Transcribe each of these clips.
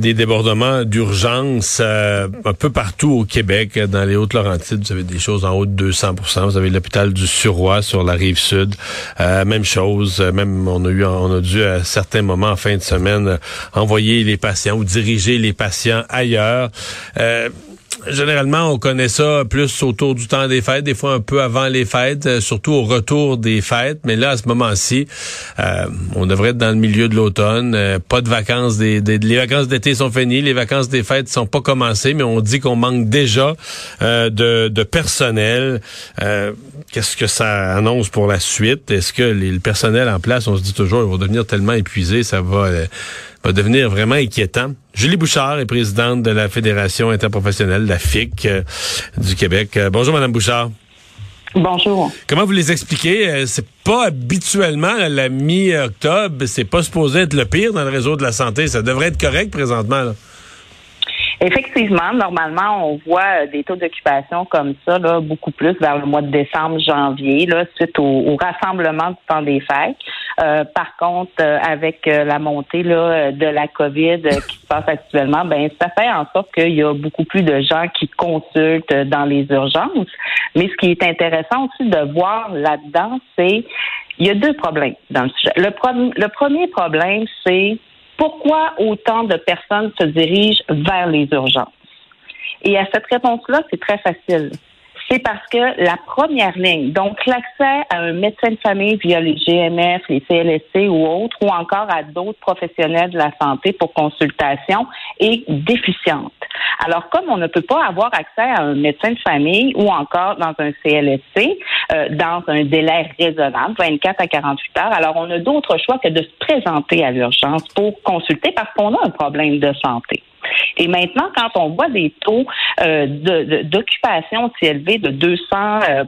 Des débordements d'urgence euh, un peu partout au Québec, dans les Hautes-Laurentides. Vous avez des choses en haut de 200% Vous avez l'hôpital du Suroy sur la rive sud. Euh, même chose. Même on a eu, on a dû à certains moments en fin de semaine envoyer les patients ou diriger les patients ailleurs. Euh, Généralement, on connaît ça plus autour du temps des fêtes, des fois un peu avant les fêtes, euh, surtout au retour des fêtes. Mais là, à ce moment-ci, euh, on devrait être dans le milieu de l'automne. Euh, pas de vacances. Des, les vacances d'été sont finies, les vacances des fêtes sont pas commencées, mais on dit qu'on manque déjà de, personnel. Qu'est-ce que ça annonce pour la suite? Est-ce que les, le personnel en place, on se dit toujours, il va devenir tellement épuisé, ça va va devenir vraiment inquiétant. Julie Bouchard est présidente de la Fédération interprofessionnelle, la FIC euh, du Québec. Euh, bonjour, Madame Bouchard. Bonjour. Comment vous les expliquez? Euh, c'est pas habituellement la mi-octobre, c'est pas supposé être le pire dans le réseau de la santé. Ça devrait être correct présentement. Là. Effectivement, normalement, on voit des taux d'occupation comme ça, là, beaucoup plus vers le mois de décembre, janvier, là, suite au, rassemblement du temps des fêtes. Euh, par contre, euh, avec euh, la montée là, de la COVID qui se passe actuellement, ben ça fait en sorte qu'il y a beaucoup plus de gens qui consultent dans les urgences. Mais ce qui est intéressant aussi de voir là-dedans, c'est il y a deux problèmes dans le sujet. Le, le premier problème, c'est pourquoi autant de personnes se dirigent vers les urgences? Et à cette réponse-là, c'est très facile. C'est parce que la première ligne, donc l'accès à un médecin de famille via les GMF, les CLSC ou autres, ou encore à d'autres professionnels de la santé pour consultation, est déficiente. Alors, comme on ne peut pas avoir accès à un médecin de famille ou encore dans un CLSC euh, dans un délai raisonnable, 24 à 48 heures, alors on a d'autres choix que de se présenter à l'urgence pour consulter parce qu'on a un problème de santé. Et maintenant, quand on voit des taux euh, d'occupation aussi élevés de 200% euh,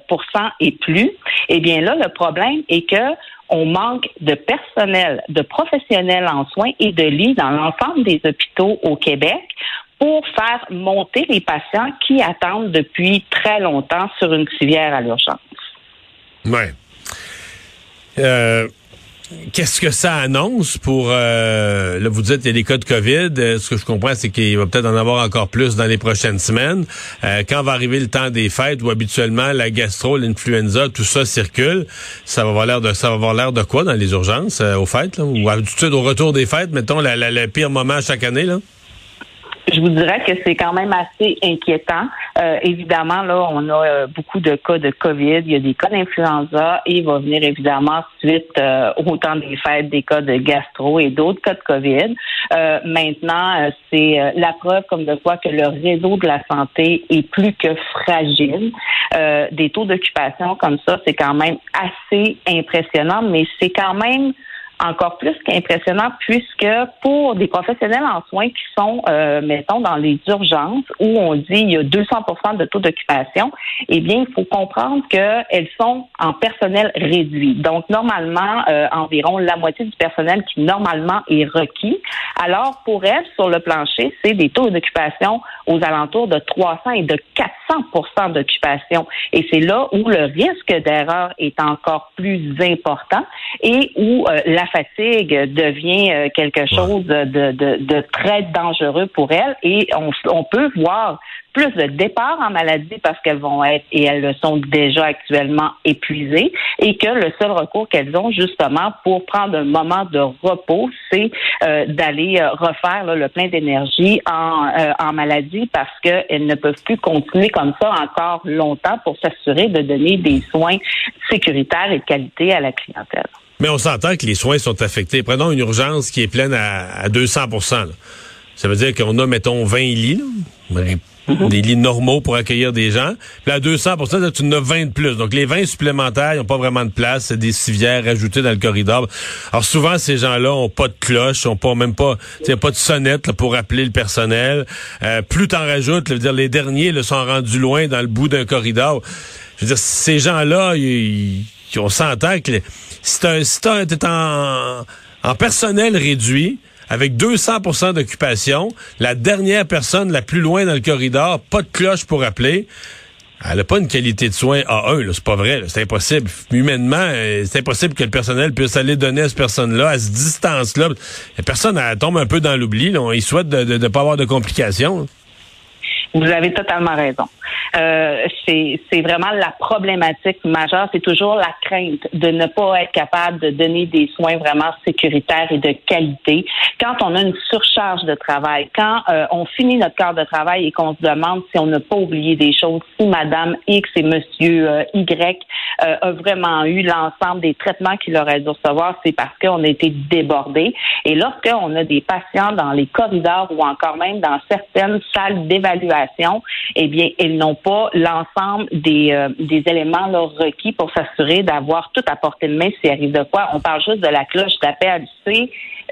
et plus, eh bien là, le problème est que on manque de personnel, de professionnels en soins et de lits dans l'ensemble des hôpitaux au Québec pour faire monter les patients qui attendent depuis très longtemps sur une civière à l'urgence. Oui. Euh, qu'est-ce que ça annonce pour... Euh, là, vous dites qu'il y a des cas de COVID. Euh, ce que je comprends, c'est qu'il va peut-être en avoir encore plus dans les prochaines semaines. quand va arriver le temps des fêtes où habituellement la gastro, l'influenza, tout ça circule, ça va avoir l'air de ça va avoir l'air de quoi dans les urgences aux fêtes? Là, ou au retour des fêtes, mettons, le pire moment chaque année? là? Je vous dirais que c'est quand même assez inquiétant. Euh, évidemment, là, on a euh, beaucoup de cas de COVID, il y a des cas d'influenza et il va venir évidemment suite euh, au temps des fêtes des cas de gastro et d'autres cas de COVID. maintenant, c'est la preuve comme de quoi que le réseau de la santé est plus que fragile. des taux d'occupation comme ça, c'est quand même assez impressionnant, mais c'est quand même encore plus qu'impressionnant puisque pour des professionnels en soins qui sont, euh, mettons, dans les urgences où on dit il y a 200 de taux d'occupation, eh bien, il faut comprendre qu'elles sont en personnel réduit. Donc, normalement, euh, environ la moitié du personnel qui normalement est requis. Alors, pour elles, sur le plancher, c'est des taux d'occupation aux alentours de 300 et de 400 d'occupation. Et c'est là où le risque d'erreur est encore plus important et où euh, la fatigue devient euh, quelque chose de, de, de, très dangereux pour elle. Et on, on peut voir plus de départs en maladie parce qu'elles vont être, et elles le sont déjà actuellement, épuisées, et que le seul recours qu'elles ont justement pour prendre un moment de repos, c'est euh, d'aller euh, refaire le plein d'énergie en, euh, en maladie parce qu'elles ne peuvent plus continuer comme ça encore longtemps pour s'assurer de donner des soins sécuritaires et de qualité à la clientèle. Mais on s'entend que les soins sont affectés. Prenons une urgence qui est pleine à, 200% Ça veut dire qu'on a, mettons, 20 lits, mhm. Des lits normaux pour accueillir des gens. Puis à 200% tu en as 20 de plus. Donc les 20 supplémentaires, ils n'ont pas vraiment de place. C'est des civières ajoutées dans le corridor. Alors souvent, ces gens-là ont pas de cloche, ont pas même pas, pas de sonnette pour appeler le personnel. Euh, plus t'en rajoutes, veux dire, les derniers le sont rendus loin dans le bout d'un corridor. Je veux dire, ces gens-là, ils, on s'entend que si tu en, en personnel réduit, avec 200% d'occupation, la dernière personne la plus loin dans le corridor, pas de cloche pour appeler. Elle n'a pas une qualité de soins A1, c'est pas vrai, c'est impossible. Humainement, euh, c'est impossible que le personnel puisse aller donner à cette personne-là, à cette distance-là. La personne, elle tombe un peu dans l'oubli. Il souhaite de ne pas avoir de complications. Vous avez totalement raison. Euh, c'est vraiment la problématique majeure. C'est toujours la crainte de ne pas être capable de donner des soins vraiment sécuritaires et de qualité. Quand on a une surcharge de travail, quand euh, on finit notre quart de travail et qu'on se demande si on n'a pas oublié des choses, si Madame X et Monsieur euh, Y euh, a vraiment eu l'ensemble des traitements qu'il aurait dû recevoir, c'est parce qu'on a été débordé. Et lorsqu'on a des patients dans les corridors ou encore même dans certaines salles d'évaluation, eh bien, ils n'ont pas l'ensemble des, euh, éléments requis pour s'assurer d'avoir tout à portée de main s'il arrive de quoi. On parle juste de la cloche d'appel,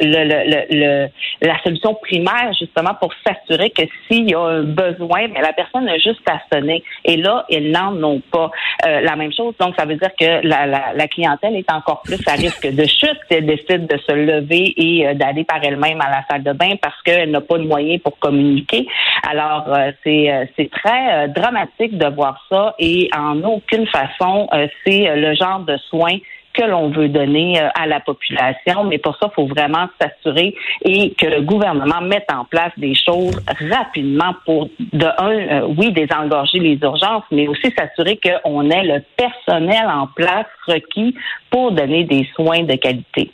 le, le, le, la solution primaire justement pour s'assurer que s'il y a un besoin, mais la personne a juste à sonner. Et là, ils n'en ont pas. Euh, la même chose, donc ça veut dire que la, la, la, clientèle est encore plus à risque de chute si elle décide de se lever et euh, d'aller par elle-même à la salle de bain parce qu'elle n'a pas de moyens pour communiquer. Alors, c'est, c'est très dramatique de voir ça et en aucune façon, euh, c'est euh, le genre de soins que l'on veut donner euh, à la population, mais pour ça, il faut vraiment s'assurer et que le gouvernement mette en place des choses rapidement pour, de un, oui, désengorger les urgences, mais aussi s'assurer qu'on ait le personnel en place requis pour donner des soins de qualité.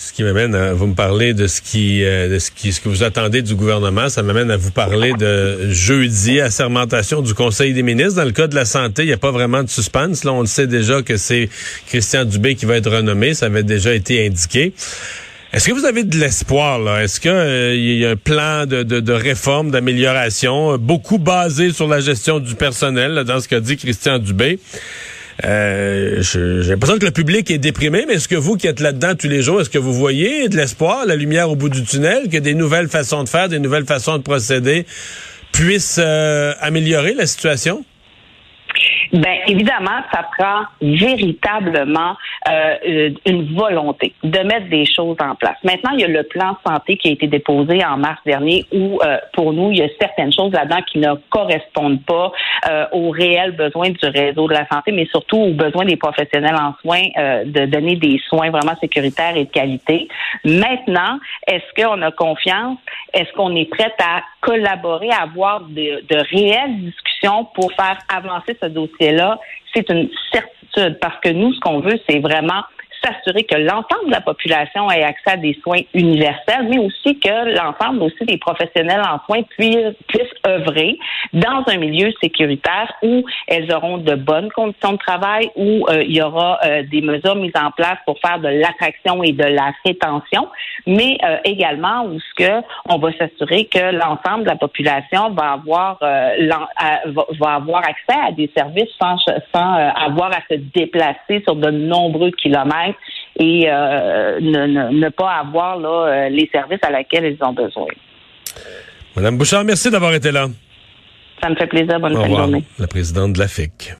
Ce qui m'amène à vous me parler de ce qui, euh, de ce qui, ce que vous attendez du gouvernement, ça m'amène à vous parler de jeudi, assermentation du Conseil des ministres. Dans le cas de la santé, il n'y a pas vraiment de suspense. Là, on le sait déjà que c'est Christian Dubé qui va être renommé. Ça avait déjà été indiqué. Est-ce que vous avez de l'espoir là? Est-ce qu'il euh, y a un plan de, de, de réforme, d'amélioration, euh, beaucoup basé sur la gestion du personnel, là, dans ce qu'a dit Christian Dubé? Euh, J'ai l'impression que le public est déprimé, mais est-ce que vous qui êtes là-dedans tous les jours, est-ce que vous voyez de l'espoir, la lumière au bout du tunnel, que des nouvelles façons de faire, des nouvelles façons de procéder puissent euh, améliorer la situation? Ben évidemment, ça prend véritablement euh, une volonté de mettre des choses en place. Maintenant, il y a le plan santé qui a été déposé en mars dernier où, euh, pour nous, il y a certaines choses là-dedans qui ne correspondent pas euh, aux réels besoins du réseau de la santé, mais surtout aux besoins des professionnels en soins de donner des soins vraiment sécuritaires et de qualité. Maintenant, est-ce qu'on a confiance? Est-ce qu'on est prêt à collaborer, à avoir de, de réelles discussions pour faire avancer ce dossier-là? C'est une certitude parce que nous, ce qu'on veut, c'est vraiment s'assurer que l'ensemble de la population ait accès à des soins universels, mais aussi que l'ensemble aussi des professionnels en soins puissent, puissent œuvrer dans un milieu sécuritaire où elles auront de bonnes conditions de travail, où euh, il y aura euh, des mesures mises en place pour faire de l'attraction et de la rétention, mais euh, également où ce que on va s'assurer que l'ensemble de la population va avoir va, avoir accès à des services sans, sans avoir à se déplacer sur de nombreux kilomètres et ne, pas avoir euh, les services à laquelle ils ont besoin. Madame Bouchard, merci d'avoir été là. Ça me fait plaisir. Bonne fin de journée. La présidente de la FIC.